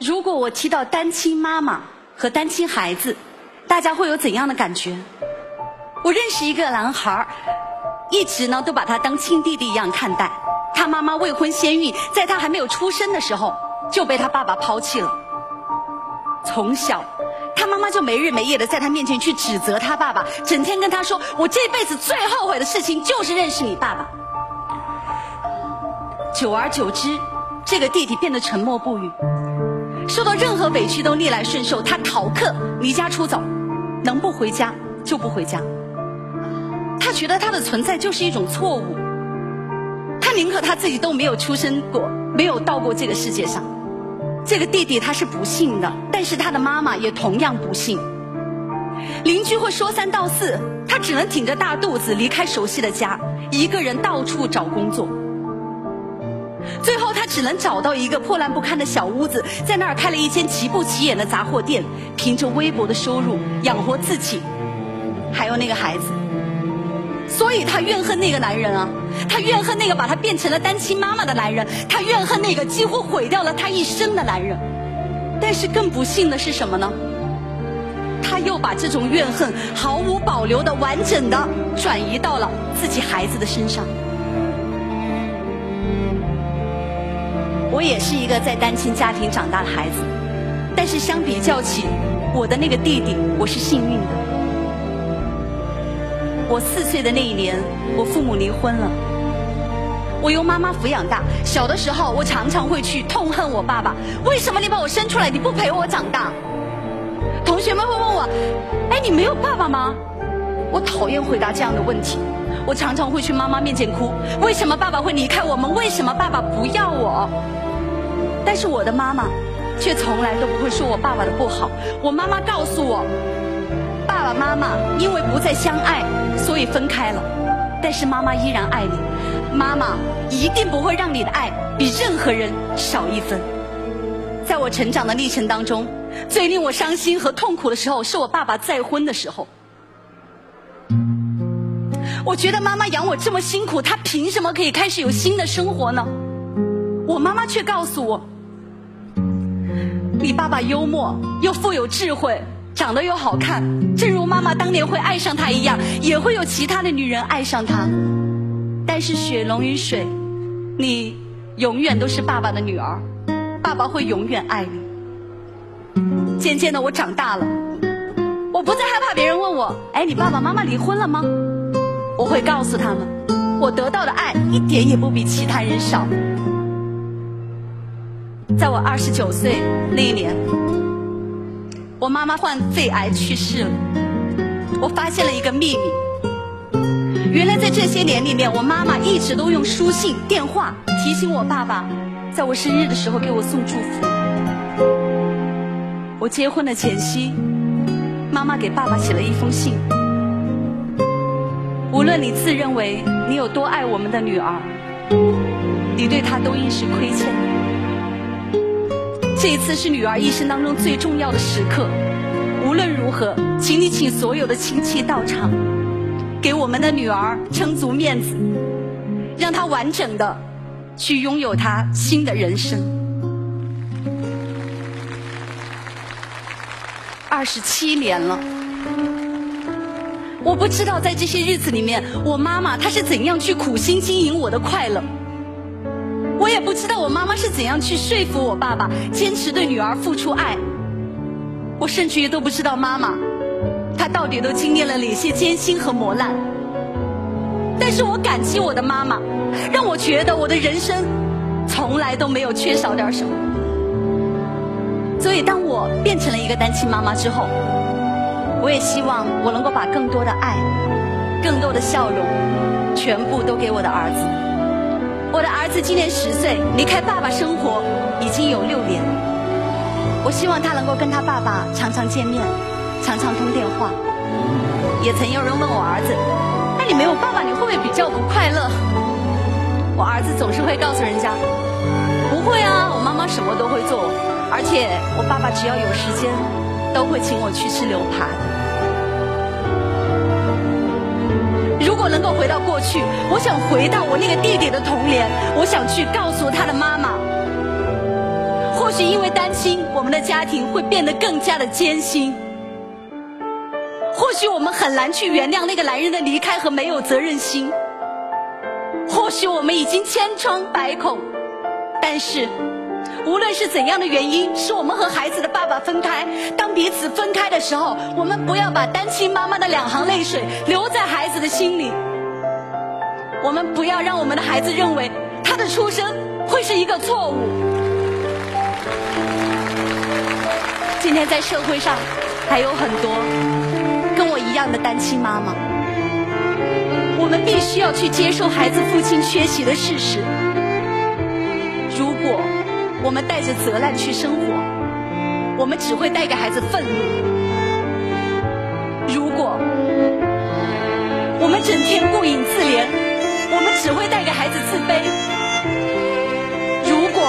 如果我提到单亲妈妈和单亲孩子，大家会有怎样的感觉？我认识一个男孩，一直呢都把他当亲弟弟一样看待。他妈妈未婚先孕，在他还没有出生的时候就被他爸爸抛弃了。从小，他妈妈就没日没夜的在他面前去指责他爸爸，整天跟他说：“我这辈子最后悔的事情就是认识你爸爸。”久而久之，这个弟弟变得沉默不语。受到任何委屈都逆来顺受，他逃课、离家出走，能不回家就不回家。他觉得他的存在就是一种错误，他宁可他自己都没有出生过，没有到过这个世界上。这个弟弟他是不幸的，但是他的妈妈也同样不幸。邻居会说三道四，他只能挺着大肚子离开熟悉的家，一个人到处找工作。只能找到一个破烂不堪的小屋子，在那儿开了一间极不起眼的杂货店，凭着微薄的收入养活自己，还有那个孩子。所以他怨恨那个男人啊，他怨恨那个把他变成了单亲妈妈的男人，他怨恨那个几乎毁掉了他一生的男人。但是更不幸的是什么呢？他又把这种怨恨毫无保留的、完整的转移到了自己孩子的身上。我也是一个在单亲家庭长大的孩子，但是相比较起我的那个弟弟，我是幸运的。我四岁的那一年，我父母离婚了，我由妈妈抚养大。小的时候，我常常会去痛恨我爸爸，为什么你把我生出来，你不陪我长大？同学们会问我，哎，你没有爸爸吗？我讨厌回答这样的问题，我常常会去妈妈面前哭，为什么爸爸会离开我们？为什么爸爸不要我？但是我的妈妈却从来都不会说我爸爸的不好。我妈妈告诉我，爸爸妈妈因为不再相爱，所以分开了。但是妈妈依然爱你，妈妈一定不会让你的爱比任何人少一分。在我成长的历程当中，最令我伤心和痛苦的时候，是我爸爸再婚的时候。我觉得妈妈养我这么辛苦，她凭什么可以开始有新的生活呢？我妈妈却告诉我。你爸爸幽默又富有智慧，长得又好看，正如妈妈当年会爱上他一样，也会有其他的女人爱上他。但是血浓于水，你永远都是爸爸的女儿，爸爸会永远爱你。渐渐的，我长大了，我不再害怕别人问我：“哎，你爸爸妈妈离婚了吗？”我会告诉他们，我得到的爱一点也不比其他人少。在我二十九岁那一年，我妈妈患肺癌去世了。我发现了一个秘密，原来在这些年里面，我妈妈一直都用书信、电话提醒我爸爸，在我生日的时候给我送祝福。我结婚的前夕，妈妈给爸爸写了一封信。无论你自认为你有多爱我们的女儿，你对她都应是亏欠。这一次是女儿一生当中最重要的时刻，无论如何，请你请所有的亲戚到场，给我们的女儿撑足面子，让她完整的去拥有她新的人生。二十七年了，我不知道在这些日子里面，我妈妈她是怎样去苦心经营我的快乐。我也不知道我妈妈是怎样去说服我爸爸坚持对女儿付出爱，我甚至于都不知道妈妈，她到底都经历了哪些艰辛和磨难。但是我感激我的妈妈，让我觉得我的人生从来都没有缺少点什么。所以当我变成了一个单亲妈妈之后，我也希望我能够把更多的爱、更多的笑容，全部都给我的儿子。我的儿子今年十岁，离开爸爸生活已经有六年。我希望他能够跟他爸爸常常见面，常常通电话。也曾有人问我儿子：“那你没有爸爸，你会不会比较不快乐？”我儿子总是会告诉人家：“不会啊，我妈妈什么都会做，而且我爸爸只要有时间，都会请我去吃牛排。”如果能够回到过去，我想回到我那个弟弟的童年，我想去告诉他的妈妈，或许。因为担心我们的家庭会变得更加的艰辛，或许我们很难去原谅那个男人的离开和没有责任心，或许我们已经千疮百孔，但是无论是怎样的原因，是我们和孩子的爸爸分开，当彼此分开的时候，我们不要把单亲妈妈的两行泪水留在孩子的心里，我们不要让我们的孩子认为他的出生会是一个错误。今天在社会上还有很多跟我一样的单亲妈妈，我们必须要去接受孩子父亲缺席的事实。我们带着责难去生活，我们只会带给孩子愤怒；如果我们整天顾影自怜，我们只会带给孩子自卑。如果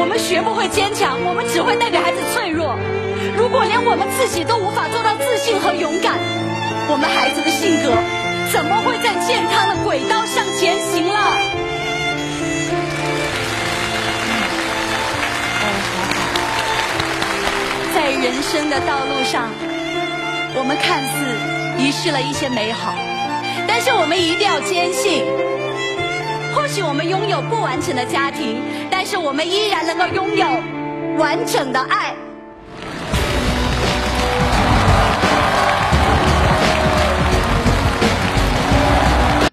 我们学不会坚强，我们只会带给孩子脆弱。如果连我们自己都无法做到自信和勇敢，我们孩子的性格怎么会在健康的轨道上前行了？人生的道路上，我们看似遗失了一些美好，但是我们一定要坚信。或许我们拥有不完整的家庭，但是我们依然能够拥有完整的爱。